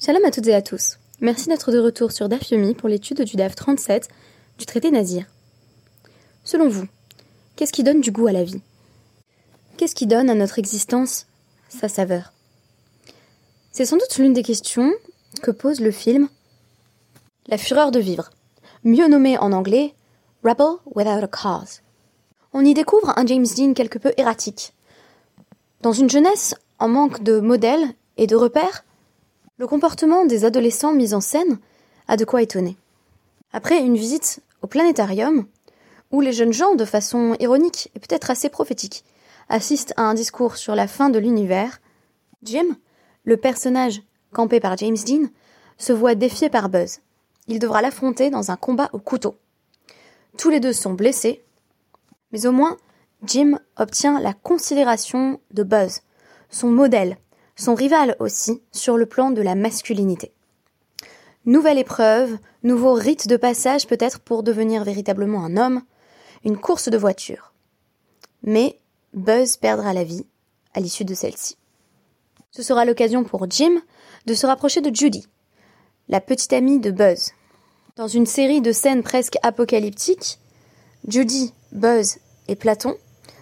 Shalom à toutes et à tous. Merci d'être de retour sur DAF Yomi pour l'étude du DAF 37 du traité Nazir. Selon vous, qu'est-ce qui donne du goût à la vie? Qu'est-ce qui donne à notre existence sa saveur? C'est sans doute l'une des questions que pose le film La fureur de vivre, mieux nommé en anglais Rebel Without a Cause. On y découvre un James Dean quelque peu erratique. Dans une jeunesse en manque de modèles et de repères, le comportement des adolescents mis en scène a de quoi étonner. Après une visite au planétarium, où les jeunes gens, de façon ironique et peut-être assez prophétique, assistent à un discours sur la fin de l'univers, Jim, le personnage campé par James Dean, se voit défié par Buzz. Il devra l'affronter dans un combat au couteau. Tous les deux sont blessés, mais au moins Jim obtient la considération de Buzz, son modèle, son rival aussi sur le plan de la masculinité. Nouvelle épreuve, nouveau rite de passage peut-être pour devenir véritablement un homme, une course de voiture. Mais Buzz perdra la vie à l'issue de celle-ci. Ce sera l'occasion pour Jim de se rapprocher de Judy, la petite amie de Buzz. Dans une série de scènes presque apocalyptiques, Judy, Buzz et Platon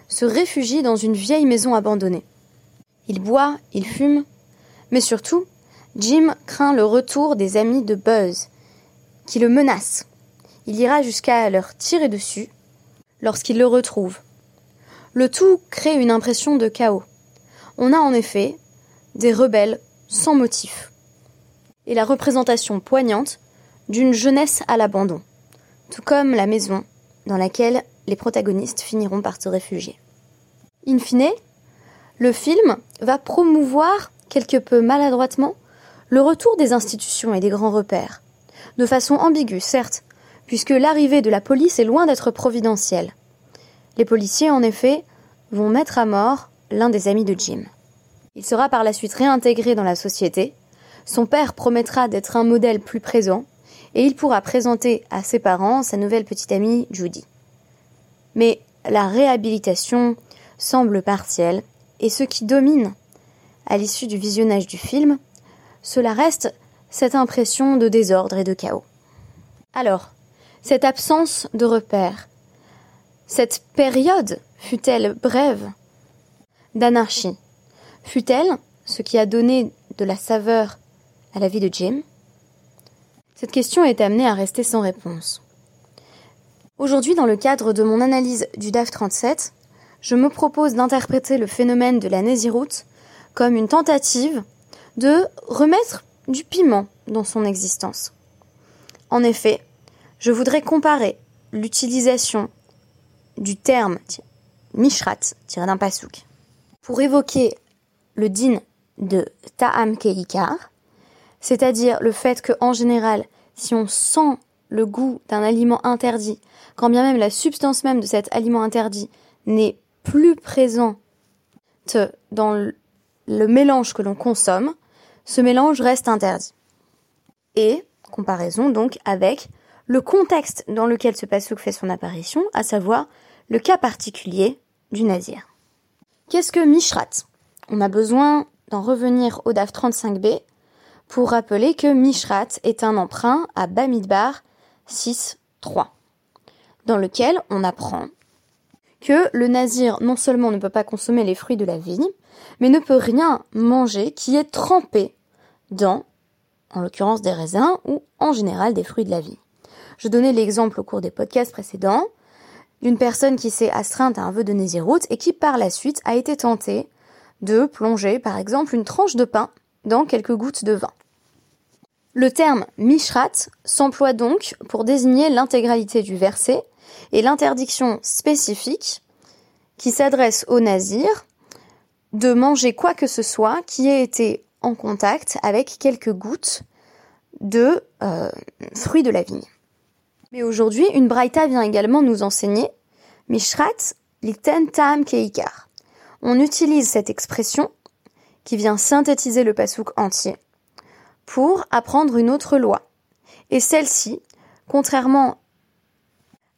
se réfugient dans une vieille maison abandonnée. Il boit, il fume, mais surtout, Jim craint le retour des amis de Buzz, qui le menacent. Il ira jusqu'à leur tirer dessus lorsqu'il le retrouve. Le tout crée une impression de chaos. On a en effet des rebelles sans motif. Et la représentation poignante d'une jeunesse à l'abandon, tout comme la maison dans laquelle les protagonistes finiront par se réfugier. In fine, le film va promouvoir, quelque peu maladroitement, le retour des institutions et des grands repères. De façon ambiguë, certes, puisque l'arrivée de la police est loin d'être providentielle. Les policiers, en effet, vont mettre à mort l'un des amis de Jim. Il sera par la suite réintégré dans la société, son père promettra d'être un modèle plus présent, et il pourra présenter à ses parents sa nouvelle petite amie Judy. Mais la réhabilitation semble partielle et ce qui domine à l'issue du visionnage du film, cela reste cette impression de désordre et de chaos. Alors, cette absence de repères, cette période fut-elle brève d'anarchie? Fut-elle ce qui a donné de la saveur à la vie de Jim? Cette question est amenée à rester sans réponse. Aujourd'hui, dans le cadre de mon analyse du DAF 37, je me propose d'interpréter le phénomène de la Nésiroute comme une tentative de remettre du piment dans son existence. En effet, je voudrais comparer l'utilisation du terme mishrat, tiré d'un pasouk, pour évoquer le din de ta'am keikar, c'est-à-dire le fait que, en général, si on sent le goût d'un aliment interdit, quand bien même la substance même de cet aliment interdit n'est plus présente dans le mélange que l'on consomme, ce mélange reste interdit. Et, comparaison donc avec le contexte dans lequel ce pasouk fait son apparition, à savoir le cas particulier du nazir. Qu'est-ce que Mishrat? On a besoin d'en revenir au DAF 35b pour rappeler que Mishrat est un emprunt à Bamidbar 6.3, dans lequel on apprend que le nazir non seulement ne peut pas consommer les fruits de la vigne, mais ne peut rien manger qui est trempé dans, en l'occurrence des raisins ou en général des fruits de la vigne. Je donnais l'exemple au cours des podcasts précédents d'une personne qui s'est astreinte à un vœu de Néziroute et qui par la suite a été tentée de plonger par exemple une tranche de pain dans quelques gouttes de vin. Le terme mishrat s'emploie donc pour désigner l'intégralité du verset et l'interdiction spécifique qui s'adresse aux nazirs de manger quoi que ce soit qui ait été en contact avec quelques gouttes de euh, fruits de la vigne. Mais aujourd'hui, une braïta vient également nous enseigner Mishrat liten tam keikar. On utilise cette expression qui vient synthétiser le pasouk entier pour apprendre une autre loi. Et celle-ci, contrairement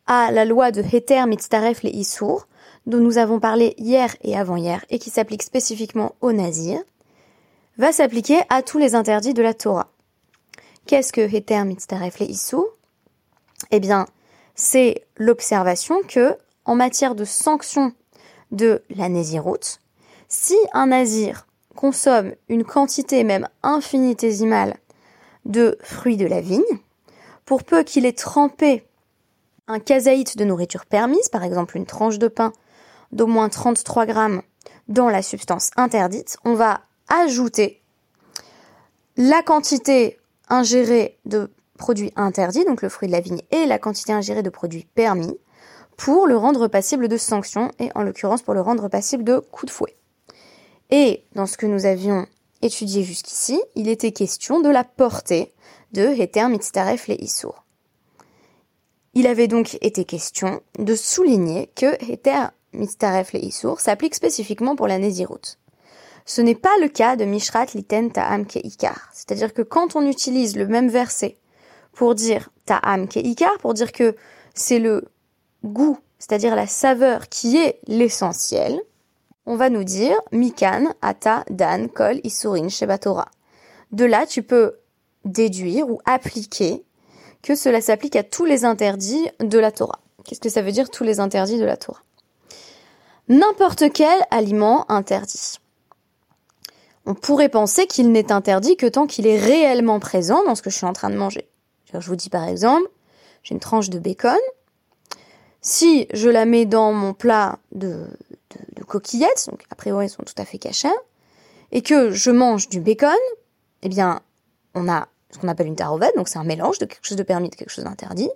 à la loi de Heter Mitztaref les Issour, dont nous avons parlé hier et avant-hier, et qui s'applique spécifiquement aux nazirs, va s'appliquer à tous les interdits de la Torah. Qu'est-ce que Heter Mitztaref le Eh bien, c'est l'observation que, en matière de sanction de la Nésiroute, si un nazir consomme une quantité même infinitésimale de fruits de la vigne, pour peu qu'il ait trempé un kazaït de nourriture permise, par exemple une tranche de pain d'au moins 33 grammes dans la substance interdite, on va ajouter la quantité ingérée de produits interdits, donc le fruit de la vigne, et la quantité ingérée de produits permis, pour le rendre passible de sanctions, et en l'occurrence pour le rendre passible de coups de fouet. Et dans ce que nous avions étudié jusqu'ici, il était question de la portée de Heter Mitztaref le Issour. Il avait donc été question de souligner que Heter Mitztaref le Issour s'applique spécifiquement pour la Nézirut. Ce n'est pas le cas de Mishrat Liten Ta'am Keikar. C'est-à-dire que quand on utilise le même verset pour dire Ta'am Keikar, pour dire que c'est le goût, c'est-à-dire la saveur qui est l'essentiel, on va nous dire Mikan, Ata, Dan, Kol, Isurin, Shebatora. De là, tu peux déduire ou appliquer que cela s'applique à tous les interdits de la Torah. Qu'est-ce que ça veut dire tous les interdits de la Torah? N'importe quel aliment interdit. On pourrait penser qu'il n'est interdit que tant qu'il est réellement présent dans ce que je suis en train de manger. Je vous dis par exemple, j'ai une tranche de bacon. Si je la mets dans mon plat de, coquillettes, donc a priori elles sont tout à fait cachées, et que je mange du bacon, eh bien, on a ce qu'on appelle une tarovette, donc c'est un mélange de quelque chose de permis de quelque chose d'interdit.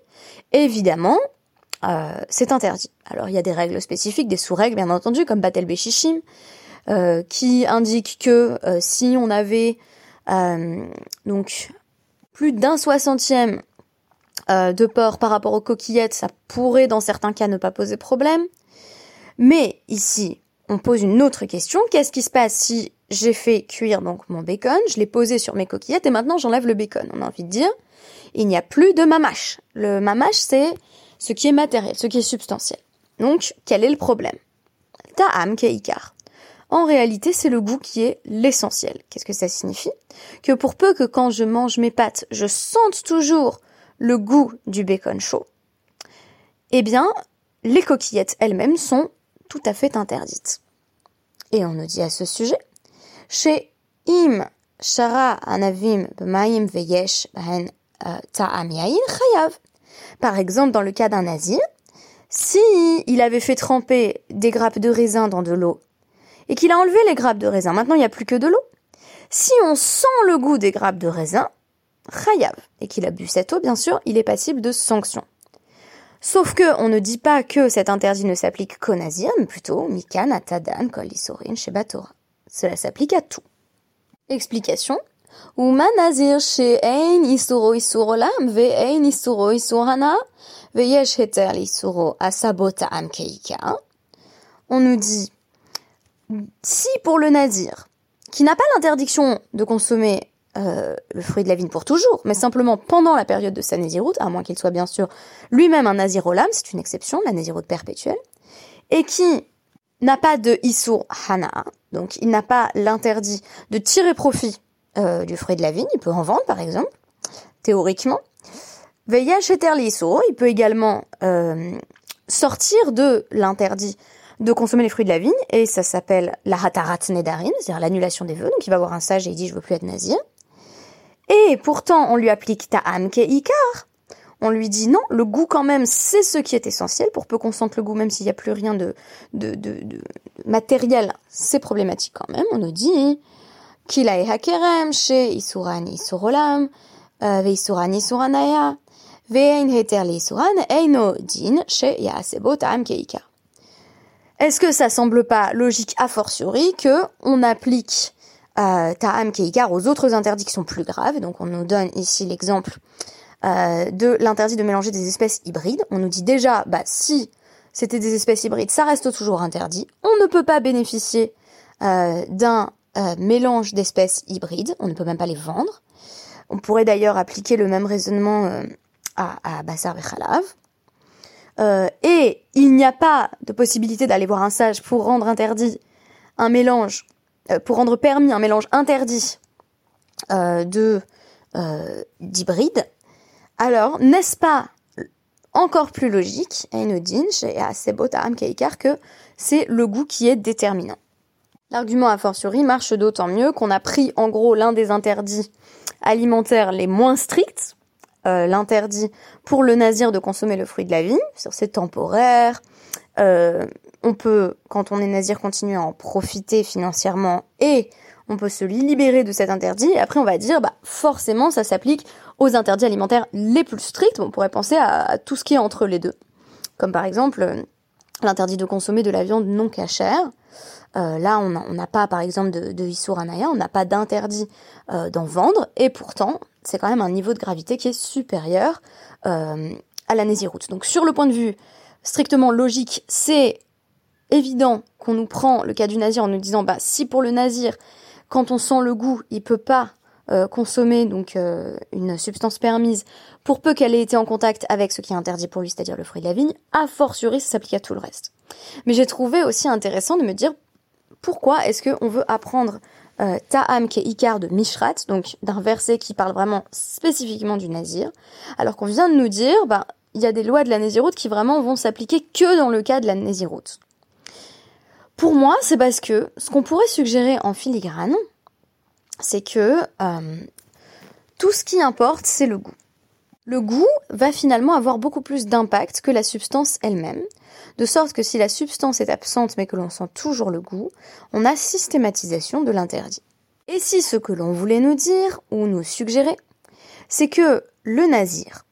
Évidemment, euh, c'est interdit. Alors il y a des règles spécifiques, des sous-règles bien entendu, comme Batel Beshishim, euh, qui indiquent que euh, si on avait donc plus d'un soixantième de porc par rapport aux coquillettes, ça pourrait dans certains cas ne pas poser problème. Mais ici, on pose une autre question. Qu'est-ce qui se passe si j'ai fait cuire donc mon bacon, je l'ai posé sur mes coquillettes et maintenant j'enlève le bacon. On a envie de dire, il n'y a plus de mamache. Le mamache, c'est ce qui est matériel, ce qui est substantiel. Donc, quel est le problème? Ta'am keikar. En réalité, c'est le goût qui est l'essentiel. Qu'est-ce que ça signifie? Que pour peu que quand je mange mes pâtes, je sente toujours le goût du bacon chaud, eh bien, les coquillettes elles-mêmes sont tout à fait interdites. Et on nous dit à ce sujet, im shara anavim b'mayim veyesh ben ta'am chayav. Par exemple, dans le cas d'un nazir, si il avait fait tremper des grappes de raisin dans de l'eau et qu'il a enlevé les grappes de raisin, maintenant il n'y a plus que de l'eau. Si on sent le goût des grappes de raisin, chayav, et qu'il a bu cette eau, bien sûr, il est passible de sanctions. Sauf que on ne dit pas que cet interdit ne s'applique qu'aux nazirs, mais plutôt mikan, atadan, kol isorin, shebatora. Cela s'applique à tout. Explication. On nous dit, si pour le nazir, qui n'a pas l'interdiction de consommer euh, le fruit de la vigne pour toujours, mais simplement pendant la période de sa naziroute, à moins qu'il soit bien sûr lui-même un nazirolam, c'est une exception, la naziroute perpétuelle, et qui n'a pas de isur hana, donc il n'a pas l'interdit de tirer profit euh, du fruit de la vigne, il peut en vendre par exemple, théoriquement. Veilla cheter il peut également euh, sortir de l'interdit de consommer les fruits de la vigne, et ça s'appelle la hatarat nedarim, c'est-à-dire l'annulation des vœux, donc il va voir un sage et il dit je veux plus être nazir. Et pourtant, on lui applique ta'am ikar. On lui dit non, le goût quand même, c'est ce qui est essentiel. Pour peu qu'on sente le goût, même s'il n'y a plus rien de, matériel, c'est problématique quand même. On nous dit kilai hakerem chez isuran isurolam, euh, ve isuran isuranaya, ve'ein heter isuran eino din chez ta'am. Est-ce que ça semble pas logique a fortiori que on applique euh, Ta'am Keikar aux autres sont plus graves? Donc on nous donne ici l'exemple euh, de l'interdit de mélanger des espèces hybrides. On nous dit déjà, bah si c'était des espèces hybrides, ça reste toujours interdit. On ne peut pas bénéficier euh, d'un euh, mélange d'espèces hybrides. On ne peut même pas les vendre. On pourrait d'ailleurs appliquer le même raisonnement à, à Bassar. Euh, et il n'y a pas de possibilité d'aller voir un sage pour rendre interdit un mélange pour rendre permis un mélange interdit de d'hybrides, alors n'est-ce pas encore plus logique, Einodin, chez Asebotam Keikar, que c'est le goût qui est déterminant. L'argument a fortiori marche d'autant mieux qu'on a pris en gros l'un des interdits alimentaires les moins stricts, euh, l'interdit pour le nazir de consommer le fruit de la vie, c'est temporaire, euh, on peut, quand on est nazir, continuer à en profiter financièrement et on peut se libérer de cet interdit. Et après, on va dire, bah, forcément, ça s'applique aux interdits alimentaires les plus stricts. On pourrait penser à, tout ce qui est entre les deux. Comme par exemple, euh, l'interdit de consommer de la viande non cachère. Euh, là, on n'a pas, par exemple, de, de on n'a pas d'interdit euh, d'en vendre, et pourtant, c'est quand même un niveau de gravité qui est supérieur à la Nésiroute. Donc, sur le point de vue strictement logique, c'est évident qu'on nous prend le cas du nazir en nous disant, bah, si pour le nazir, quand on sent le goût, il peut pas euh, consommer donc euh, une substance permise pour peu qu'elle ait été en contact avec ce qui est interdit pour lui, c'est-à-dire le fruit de la vigne, a fortiori ça s'applique à tout le reste. Mais j'ai trouvé aussi intéressant de me dire pourquoi est-ce qu'on veut apprendre euh, Ta'am qui est Icar de Mishrat, donc d'un verset qui parle vraiment spécifiquement du nazir, alors qu'on vient de nous dire, bah, il y a des lois de la Nésiroute qui vraiment vont s'appliquer que dans le cas de la Nésiroute. Pour moi, c'est parce que ce qu'on pourrait suggérer en filigrane, c'est que euh, tout ce qui importe, c'est le goût. Le goût va finalement avoir beaucoup plus d'impact que la substance elle-même, de sorte que si la substance est absente mais que l'on sent toujours le goût, on a systématisation de l'interdit. Et si ce que l'on voulait nous dire ou nous suggérer, c'est que le nazir,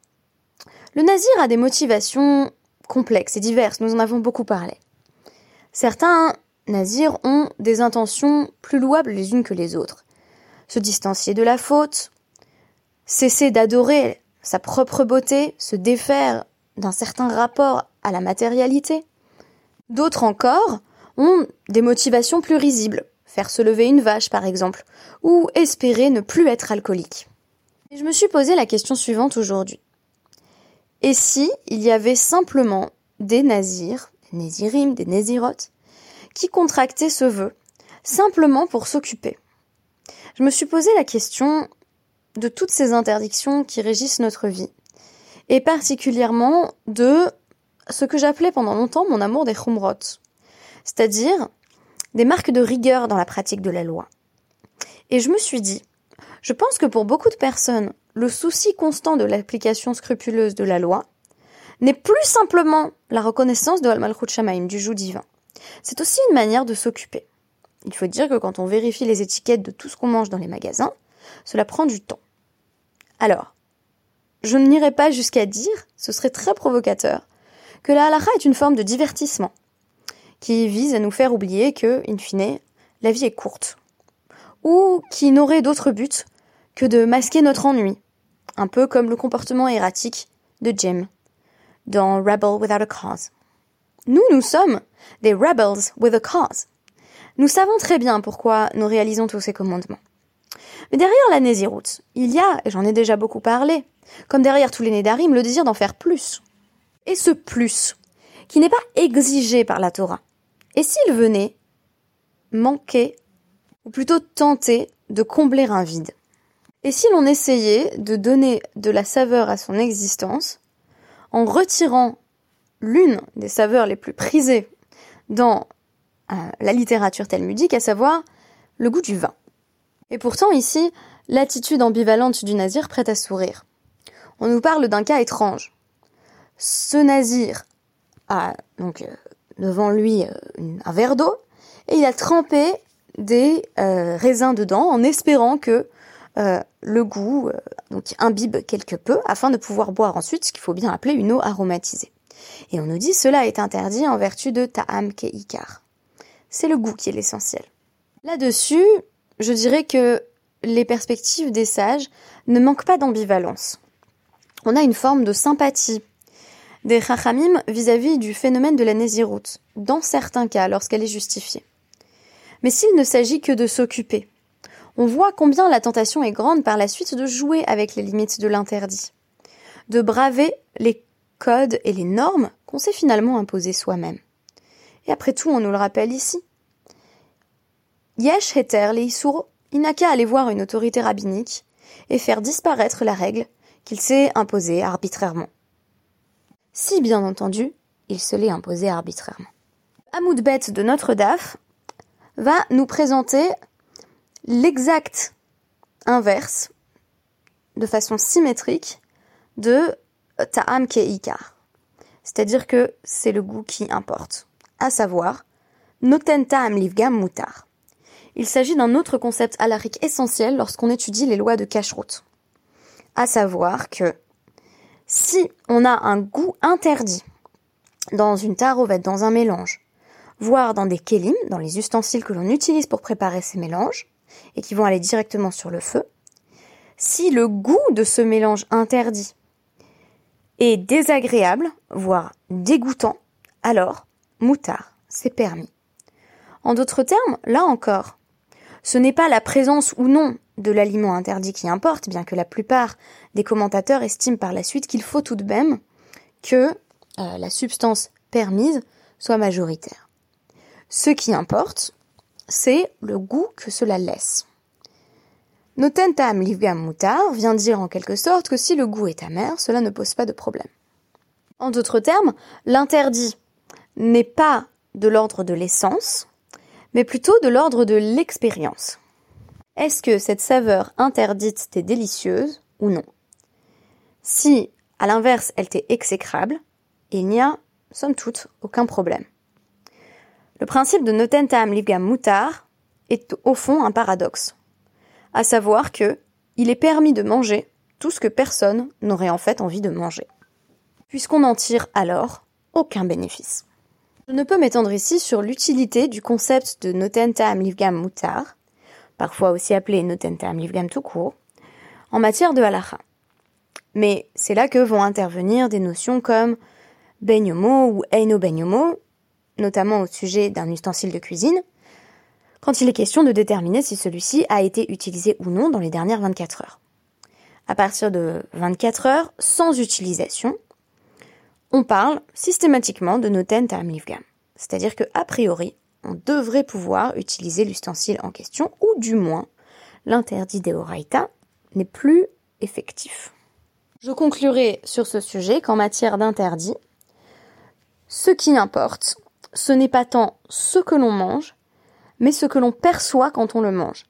le nazir a des motivations complexes et diverses, nous en avons beaucoup parlé. Certains nazirs ont des intentions plus louables les unes que les autres. Se distancier de la faute, cesser d'adorer sa propre beauté, se défaire d'un certain rapport à la matérialité. D'autres encore ont des motivations plus risibles, faire se lever une vache par exemple, ou espérer ne plus être alcoolique. Je me suis posé la question suivante aujourd'hui. Et si il y avait simplement des nazirs Nézirim, des Nézirotes, qui contractaient ce vœu, simplement pour s'occuper. Je me suis posé la question de toutes ces interdictions qui régissent notre vie, et particulièrement de ce que j'appelais pendant longtemps mon amour des Khumrot, c'est-à-dire des marques de rigueur dans la pratique de la loi. Et je me suis dit, je pense que pour beaucoup de personnes, le souci constant de l'application scrupuleuse de la loi n'est plus simplement la reconnaissance de Al-Malchut Shamaim, du joug divin. C'est aussi une manière de s'occuper. Il faut dire que quand on vérifie les étiquettes de tout ce qu'on mange dans les magasins, cela prend du temps. Alors, je n'irai pas jusqu'à dire, ce serait très provocateur, que la halakha est une forme de divertissement, qui vise à nous faire oublier que, in fine, la vie est courte, ou qui n'aurait d'autre but que de masquer notre ennui, un peu comme le comportement erratique de Jem dans Rebel Without a Cause. Nous, nous sommes des rebels with a cause. Nous savons très bien pourquoi nous réalisons tous ces commandements. Mais derrière la Nésiroute, il y a, et j'en ai déjà beaucoup parlé, comme derrière tous les Nédarim, le désir d'en faire plus. Et ce plus, qui n'est pas exigé par la Torah. Et s'il venait manquer, ou plutôt tenter de combler un vide Et si l'on essayait de donner de la saveur à son existence en retirant l'une des saveurs les plus prisées dans euh, la littérature talmudique, à savoir le goût du vin. Et pourtant ici, l'attitude ambivalente du nazir prête à sourire. On nous parle d'un cas étrange. Ce nazir a donc euh, devant lui euh, un verre d'eau et il a trempé des raisins dedans en espérant que le goût euh, donc imbibe quelque peu afin de pouvoir boire ensuite ce qu'il faut bien appeler une eau aromatisée. Et on nous dit cela est interdit en vertu de ta'am keikar. C'est le goût qui est l'essentiel. Là-dessus, je dirais que les perspectives des sages ne manquent pas d'ambivalence. On a une forme de sympathie des chachamim vis-à-vis du phénomène de la nésiroute, dans certains cas, lorsqu'elle est justifiée. Mais s'il ne s'agit que de s'occuper, on voit combien la tentation est grande par la suite de jouer avec les limites de l'interdit, de braver les codes et les normes qu'on s'est finalement imposés soi-même. Et après tout, on nous le rappelle ici. Yesh heter leisur, il n'a qu'à aller voir une autorité rabbinique et faire disparaître la règle qu'il s'est imposée arbitrairement. Si bien entendu, il se l'est imposée arbitrairement. Amoudbet de notre DAF va nous présenter l'exact inverse, de façon symétrique, de Ta'am Keikar. C'est-à-dire que c'est le goût qui importe. À savoir, Noten Ta'am Livgam Mutar. Il s'agit d'un autre concept alarique essentiel lorsqu'on étudie les lois de Kashrut. À savoir que si on a un goût interdit dans une tarovette, dans un mélange, voire dans des kélim, dans les ustensiles que l'on utilise pour préparer ces mélanges, et qui vont aller directement sur le feu, si le goût de ce mélange interdit est désagréable, voire dégoûtant, alors moutard, c'est permis. En d'autres termes, là encore, ce n'est pas la présence ou non de l'aliment interdit qui importe, bien que la plupart des commentateurs estiment par la suite qu'il faut tout de même que euh, la substance permise soit majoritaire. Ce qui importe, c'est le goût que cela laisse. Notentam livgam mutar vient dire en quelque sorte que si le goût est amer, cela ne pose pas de problème. En d'autres termes, l'interdit n'est pas de l'ordre de l'essence, mais plutôt de l'ordre de l'expérience. Est-ce que cette saveur interdite t'est délicieuse ou non? Si, à l'inverse, elle t'est exécrable, il n'y a, somme toute, aucun problème. Le principe de Notentam Livgam Mutar est au fond un paradoxe. À savoir que il est permis de manger tout ce que personne n'aurait en fait envie de manger. Puisqu'on n'en tire alors aucun bénéfice. Je ne peux m'étendre ici sur l'utilité du concept de Notentam Livgam Mutar, parfois aussi appelé Notentam Livgam tout court, en matière de halacha. Mais c'est là que vont intervenir des notions comme benyomo ou eino benyomo, notamment au sujet d'un ustensile de cuisine, quand il est question de déterminer si celui-ci a été utilisé ou non dans les dernières 24 heures. À partir de 24 heures sans utilisation, on parle systématiquement de noten ta'am livgam. C'est-à-dire que, a priori, on devrait pouvoir utiliser l'ustensile en question, ou du moins, l'interdit des n'est plus effectif. Je conclurai sur ce sujet qu'en matière d'interdit, ce qui importe, ce n'est pas tant ce que l'on mange, mais ce que l'on perçoit quand on le mange.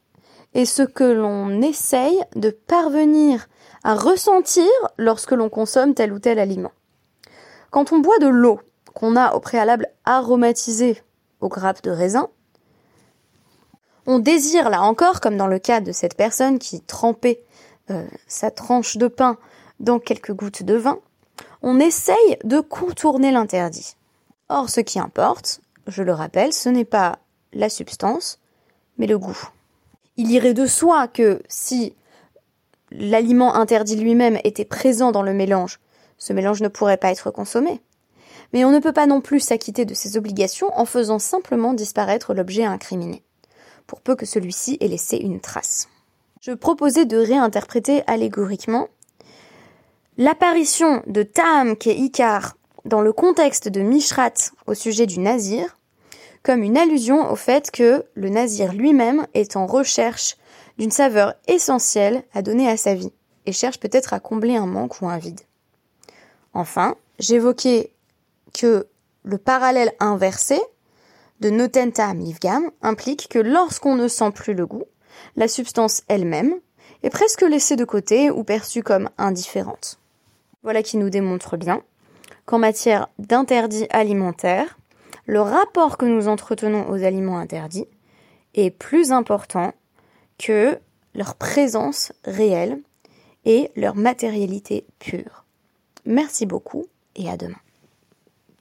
Et ce que l'on essaye de parvenir à ressentir lorsque l'on consomme tel ou tel aliment. Quand on boit de l'eau qu'on a au préalable aromatisée aux grappes de raisin, on désire là encore, comme dans le cas de cette personne qui trempait euh, sa tranche de pain dans quelques gouttes de vin, on essaye de contourner l'interdit. Or, ce qui importe, je le rappelle, ce n'est pas la substance, mais le goût. Il irait de soi que si l'aliment interdit lui-même était présent dans le mélange, ce mélange ne pourrait pas être consommé. Mais on ne peut pas non plus s'acquitter de ses obligations en faisant simplement disparaître l'objet incriminé, pour peu que celui-ci ait laissé une trace. Je proposais de réinterpréter allégoriquement l'apparition de Tam ke Ikar dans le contexte de Mishrat au sujet du nazir, comme une allusion au fait que le nazir lui-même est en recherche d'une saveur essentielle à donner à sa vie, et cherche peut-être à combler un manque ou un vide. Enfin, j'évoquais que le parallèle inversé de Notenta Livgam implique que lorsqu'on ne sent plus le goût, la substance elle-même est presque laissée de côté ou perçue comme indifférente. Voilà qui nous démontre bien qu'en matière d'interdits alimentaires, le rapport que nous entretenons aux aliments interdits est plus important que leur présence réelle et leur matérialité pure. Merci beaucoup et à demain.